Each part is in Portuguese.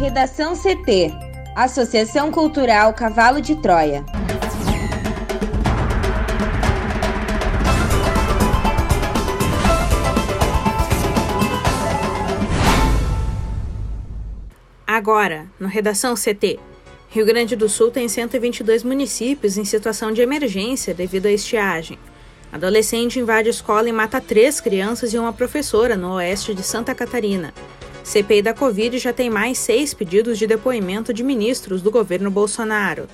Redação CT Associação Cultural Cavalo de Troia. Agora, no Redação CT. Rio Grande do Sul tem 122 municípios em situação de emergência devido à estiagem. Adolescente invade escola e mata três crianças e uma professora no oeste de Santa Catarina. CPI da Covid já tem mais seis pedidos de depoimento de ministros do governo Bolsonaro.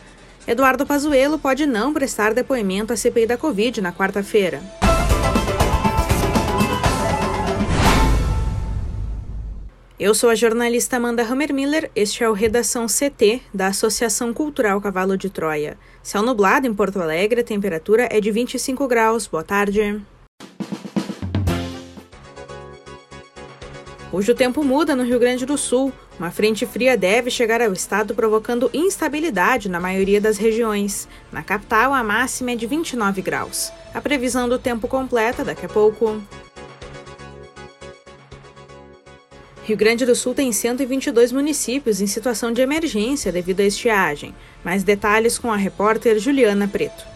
Eduardo Pazuello pode não prestar depoimento à CPI da Covid na quarta-feira. Eu sou a jornalista Amanda Hammermiller, este é o Redação CT da Associação Cultural Cavalo de Troia. Céu nublado em Porto Alegre, a temperatura é de 25 graus. Boa tarde. Hoje o tempo muda no Rio Grande do Sul. Uma frente fria deve chegar ao estado, provocando instabilidade na maioria das regiões. Na capital, a máxima é de 29 graus. A previsão do tempo completa daqui a pouco. Rio Grande do Sul tem 122 municípios em situação de emergência devido à estiagem. Mais detalhes com a repórter Juliana Preto.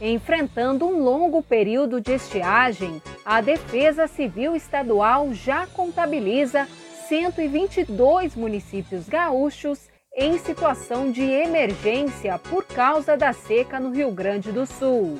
Enfrentando um longo período de estiagem, a Defesa Civil Estadual já contabiliza 122 municípios gaúchos em situação de emergência por causa da seca no Rio Grande do Sul.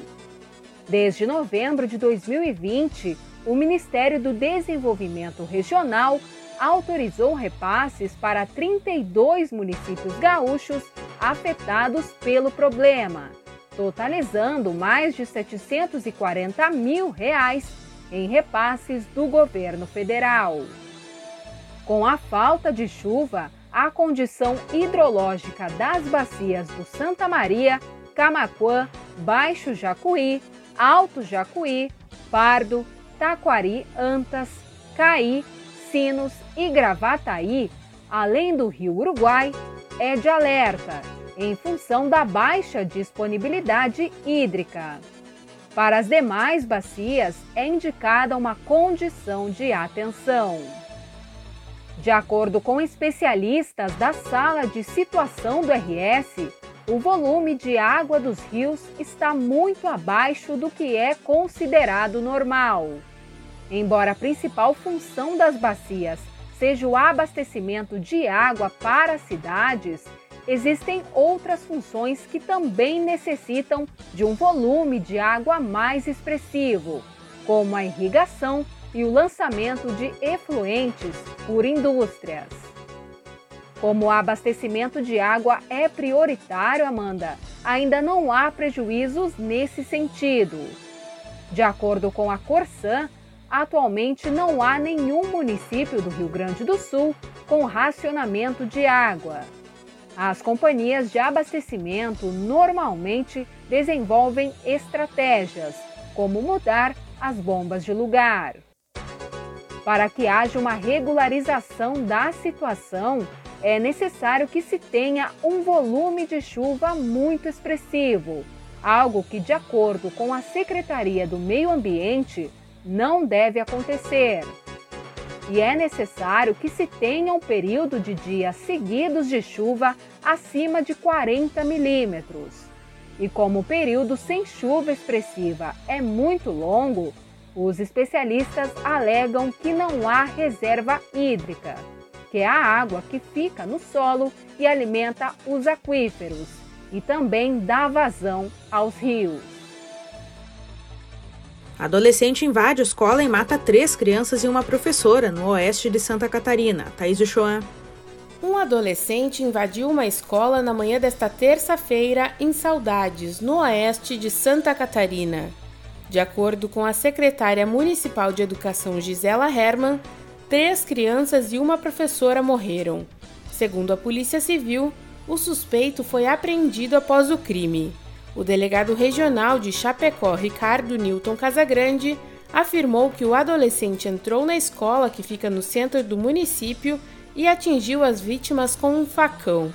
Desde novembro de 2020, o Ministério do Desenvolvimento Regional autorizou repasses para 32 municípios gaúchos afetados pelo problema, totalizando mais de 740 mil reais em repasses do governo federal. Com a falta de chuva, a condição hidrológica das bacias do Santa Maria, Camaquã, Baixo Jacuí, Alto Jacuí, Pardo, Taquari, Antas, Caí Sinos e Gravataí, além do rio Uruguai, é de alerta, em função da baixa disponibilidade hídrica. Para as demais bacias, é indicada uma condição de atenção. De acordo com especialistas da sala de situação do RS, o volume de água dos rios está muito abaixo do que é considerado normal. Embora a principal função das bacias seja o abastecimento de água para as cidades, existem outras funções que também necessitam de um volume de água mais expressivo, como a irrigação e o lançamento de efluentes por indústrias. Como o abastecimento de água é prioritário, Amanda, ainda não há prejuízos nesse sentido. De acordo com a Corsan, atualmente não há nenhum município do Rio Grande do Sul com racionamento de água. As companhias de abastecimento normalmente desenvolvem estratégias, como mudar as bombas de lugar. Para que haja uma regularização da situação, é necessário que se tenha um volume de chuva muito expressivo, algo que, de acordo com a Secretaria do Meio Ambiente, não deve acontecer. E é necessário que se tenha um período de dias seguidos de chuva acima de 40 milímetros. E como o período sem chuva expressiva é muito longo, os especialistas alegam que não há reserva hídrica, que é a água que fica no solo e alimenta os aquíferos e também dá vazão aos rios. Adolescente invade escola e mata três crianças e uma professora no oeste de Santa Catarina. Thaís Uchoan. Um adolescente invadiu uma escola na manhã desta terça-feira em Saudades, no oeste de Santa Catarina. De acordo com a secretária municipal de Educação Gisela Herman, três crianças e uma professora morreram. Segundo a Polícia Civil, o suspeito foi apreendido após o crime. O delegado regional de Chapecó, Ricardo Newton Casagrande, afirmou que o adolescente entrou na escola que fica no centro do município e atingiu as vítimas com um facão.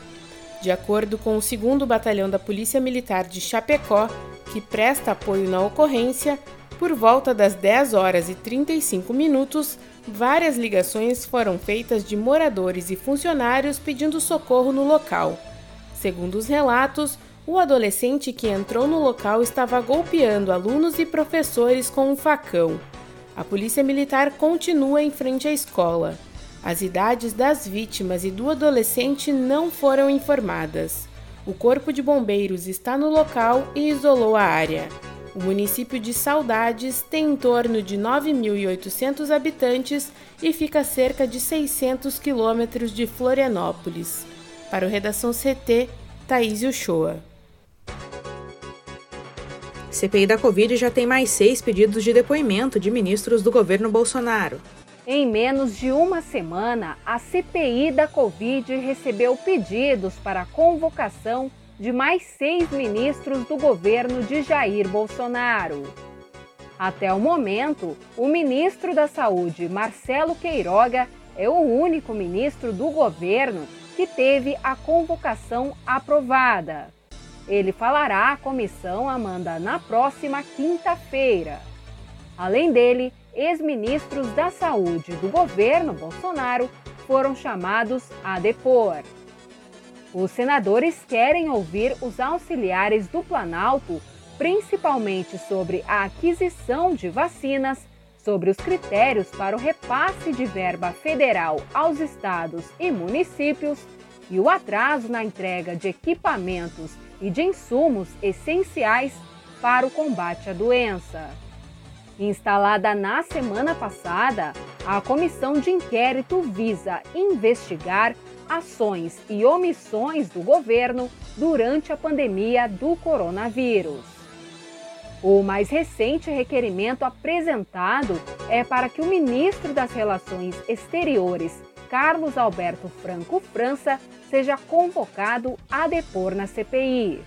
De acordo com o 2 Batalhão da Polícia Militar de Chapecó, que presta apoio na ocorrência, Por volta das 10 horas e 35 minutos, várias ligações foram feitas de moradores e funcionários pedindo socorro no local. Segundo os relatos, o adolescente que entrou no local estava golpeando alunos e professores com um facão. A polícia militar continua em frente à escola. As idades das vítimas e do adolescente não foram informadas. O Corpo de Bombeiros está no local e isolou a área. O município de Saudades tem em torno de 9.800 habitantes e fica a cerca de 600 quilômetros de Florianópolis. Para o Redação CT, Thaís Uchoa. CPI da Covid já tem mais seis pedidos de depoimento de ministros do governo Bolsonaro. Em menos de uma semana, a CPI da Covid recebeu pedidos para a convocação de mais seis ministros do governo de Jair Bolsonaro. Até o momento, o ministro da Saúde, Marcelo Queiroga, é o único ministro do governo que teve a convocação aprovada. Ele falará à comissão Amanda na próxima quinta-feira. Além dele, ex-ministros da Saúde do governo Bolsonaro foram chamados a depor. Os senadores querem ouvir os auxiliares do Planalto, principalmente sobre a aquisição de vacinas, sobre os critérios para o repasse de verba federal aos estados e municípios e o atraso na entrega de equipamentos e de insumos essenciais para o combate à doença. Instalada na semana passada, a comissão de inquérito visa investigar ações e omissões do governo durante a pandemia do coronavírus. O mais recente requerimento apresentado é para que o ministro das Relações Exteriores, Carlos Alberto Franco França, seja convocado a depor na CPI.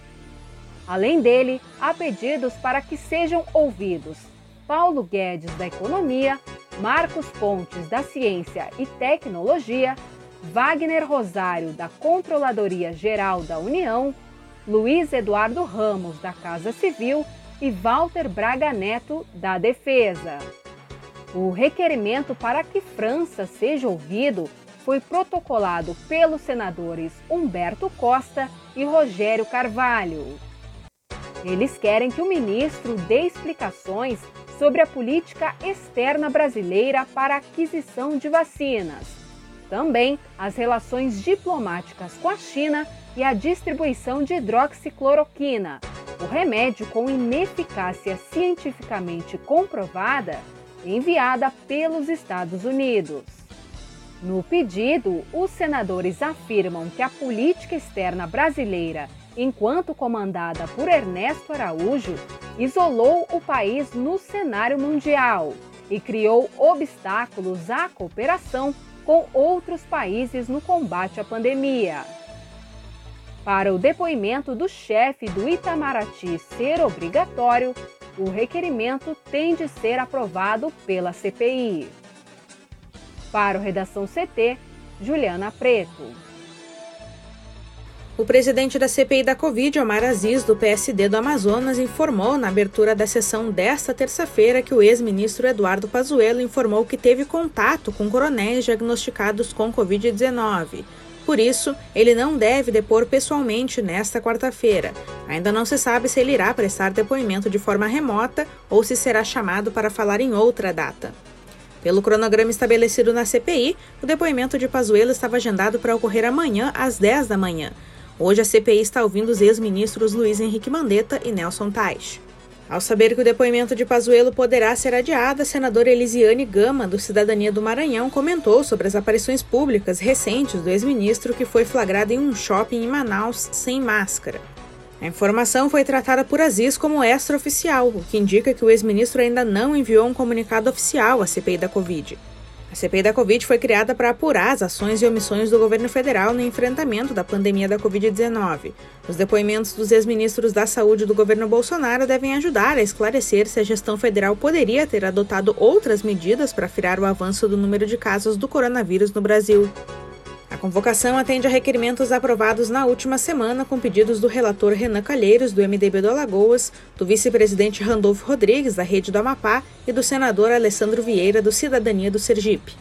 Além dele, há pedidos para que sejam ouvidos Paulo Guedes da Economia, Marcos Pontes da Ciência e Tecnologia Wagner Rosário, da Controladoria Geral da União, Luiz Eduardo Ramos, da Casa Civil e Walter Braga Neto, da Defesa. O requerimento para que França seja ouvido foi protocolado pelos senadores Humberto Costa e Rogério Carvalho. Eles querem que o ministro dê explicações sobre a política externa brasileira para aquisição de vacinas também as relações diplomáticas com a China e a distribuição de hidroxicloroquina, o remédio com ineficácia cientificamente comprovada, enviada pelos Estados Unidos. No pedido, os senadores afirmam que a política externa brasileira, enquanto comandada por Ernesto Araújo, isolou o país no cenário mundial e criou obstáculos à cooperação com outros países no combate à pandemia. Para o depoimento do chefe do Itamaraty ser obrigatório, o requerimento tem de ser aprovado pela CPI. Para o Redação CT, Juliana Preto. O presidente da CPI da Covid, Omar Aziz, do PSD do Amazonas, informou na abertura da sessão desta terça-feira que o ex-ministro Eduardo Pazuello informou que teve contato com coronéis diagnosticados com Covid-19. Por isso, ele não deve depor pessoalmente nesta quarta-feira. Ainda não se sabe se ele irá prestar depoimento de forma remota ou se será chamado para falar em outra data. Pelo cronograma estabelecido na CPI, o depoimento de Pazuello estava agendado para ocorrer amanhã às 10 da manhã. Hoje a CPI está ouvindo os ex-ministros Luiz Henrique Mandetta e Nelson Tais. Ao saber que o depoimento de Pazuello poderá ser adiado, a senadora Elisiane Gama, do Cidadania do Maranhão, comentou sobre as aparições públicas recentes do ex-ministro que foi flagrado em um shopping em Manaus sem máscara. A informação foi tratada por Aziz como extraoficial, o que indica que o ex-ministro ainda não enviou um comunicado oficial à CPI da Covid. A CPI da Covid foi criada para apurar as ações e omissões do governo federal no enfrentamento da pandemia da Covid-19. Os depoimentos dos ex-ministros da Saúde do governo Bolsonaro devem ajudar a esclarecer se a gestão federal poderia ter adotado outras medidas para frear o avanço do número de casos do coronavírus no Brasil. A convocação atende a requerimentos aprovados na última semana com pedidos do relator Renan Calheiros, do MDB do Alagoas, do vice-presidente Randolfo Rodrigues, da Rede do Amapá, e do senador Alessandro Vieira, do Cidadania do Sergipe.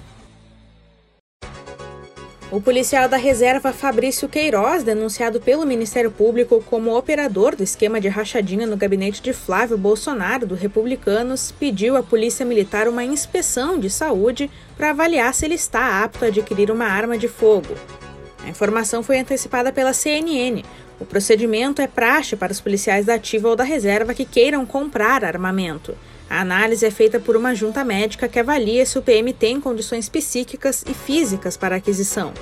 O policial da reserva Fabrício Queiroz, denunciado pelo Ministério Público como operador do esquema de rachadinha no gabinete de Flávio Bolsonaro, do Republicanos, pediu à Polícia Militar uma inspeção de saúde para avaliar se ele está apto a adquirir uma arma de fogo. A informação foi antecipada pela CNN. O procedimento é praxe para os policiais da ativa ou da reserva que queiram comprar armamento. A análise é feita por uma junta médica que avalia se o PM tem condições psíquicas e físicas para aquisição.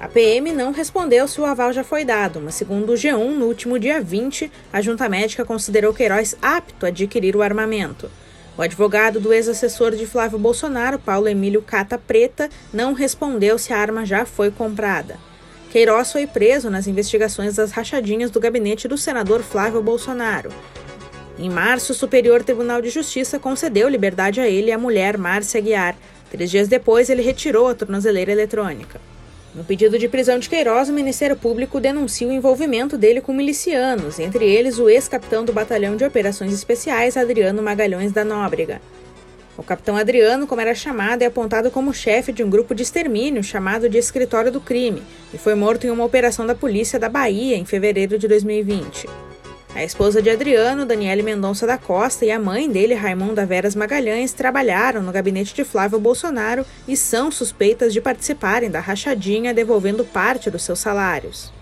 A PM não respondeu se o aval já foi dado, mas segundo o G1, no último dia 20, a junta médica considerou Queiroz apto a adquirir o armamento. O advogado do ex-assessor de Flávio Bolsonaro, Paulo Emílio Cata Preta, não respondeu se a arma já foi comprada. Queiroz foi preso nas investigações das rachadinhas do gabinete do senador Flávio Bolsonaro. Em março, o Superior Tribunal de Justiça concedeu liberdade a ele e à mulher Márcia Guiar. Três dias depois, ele retirou a tornozeleira eletrônica. No pedido de prisão de Queiroz, o Ministério Público denuncia o envolvimento dele com milicianos, entre eles o ex-capitão do Batalhão de Operações Especiais, Adriano Magalhães da Nóbrega. O capitão Adriano, como era chamado, é apontado como chefe de um grupo de extermínio chamado de Escritório do Crime e foi morto em uma operação da polícia da Bahia em fevereiro de 2020. A esposa de Adriano, Daniele Mendonça da Costa, e a mãe dele, Raimunda Veras Magalhães, trabalharam no gabinete de Flávio Bolsonaro e são suspeitas de participarem da rachadinha, devolvendo parte dos seus salários.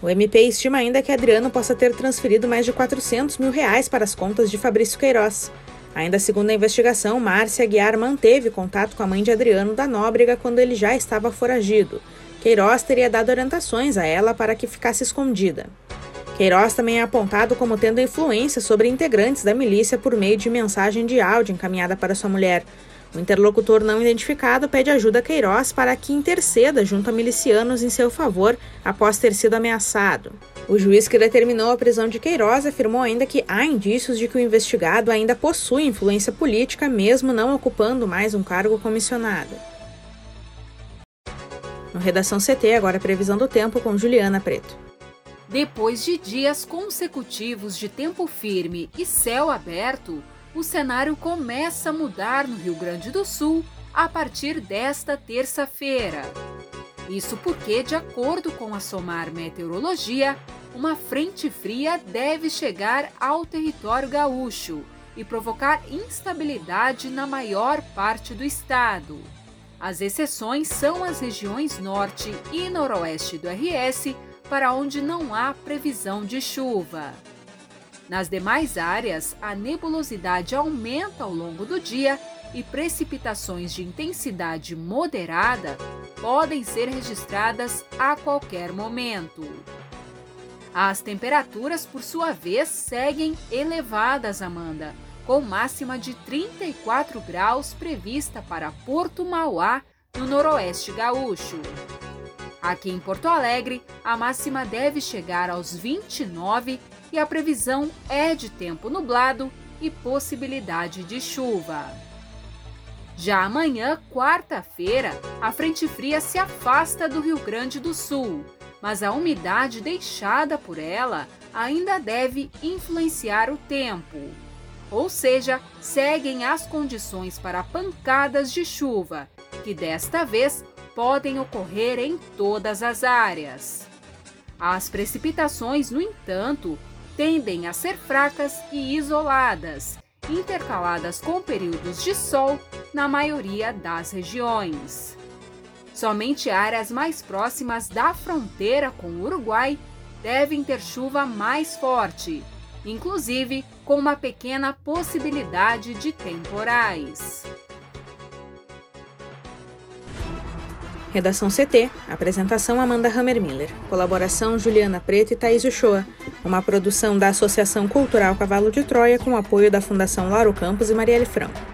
O MP estima ainda que Adriano possa ter transferido mais de 400 mil reais para as contas de Fabrício Queiroz. Ainda segundo a investigação, Márcia Aguiar manteve contato com a mãe de Adriano da Nóbrega quando ele já estava foragido. Queiroz teria dado orientações a ela para que ficasse escondida. Queiroz também é apontado como tendo influência sobre integrantes da milícia por meio de mensagem de áudio encaminhada para sua mulher. O interlocutor não identificado pede ajuda a Queiroz para que interceda junto a milicianos em seu favor após ter sido ameaçado. O juiz que determinou a prisão de Queiroz afirmou ainda que há indícios de que o investigado ainda possui influência política, mesmo não ocupando mais um cargo comissionado. No Redação CT, agora a previsão do tempo com Juliana Preto. Depois de dias consecutivos de tempo firme e céu aberto, o cenário começa a mudar no Rio Grande do Sul a partir desta terça-feira. Isso porque, de acordo com a SOMAR Meteorologia, uma frente fria deve chegar ao território gaúcho e provocar instabilidade na maior parte do estado. As exceções são as regiões norte e noroeste do RS, para onde não há previsão de chuva. Nas demais áreas, a nebulosidade aumenta ao longo do dia e precipitações de intensidade moderada podem ser registradas a qualquer momento. As temperaturas, por sua vez, seguem elevadas, Amanda, com máxima de 34 graus prevista para Porto Mauá, no noroeste gaúcho. Aqui em Porto Alegre, a máxima deve chegar aos 29 e a previsão é de tempo nublado e possibilidade de chuva. Já amanhã, quarta-feira, a frente fria se afasta do Rio Grande do Sul, mas a umidade deixada por ela ainda deve influenciar o tempo. Ou seja, seguem as condições para pancadas de chuva, que desta vez podem ocorrer em todas as áreas. As precipitações, no entanto, tendem a ser fracas e isoladas, intercaladas com períodos de sol na maioria das regiões. Somente áreas mais próximas da fronteira com o Uruguai devem ter chuva mais forte, inclusive com uma pequena possibilidade de temporais. Redação CT. Apresentação Amanda Hammermiller. Colaboração Juliana Preto e Thaís Uchoa. Uma produção da Associação Cultural Cavalo de Troia com apoio da Fundação Lauro Campos e Marielle Franco.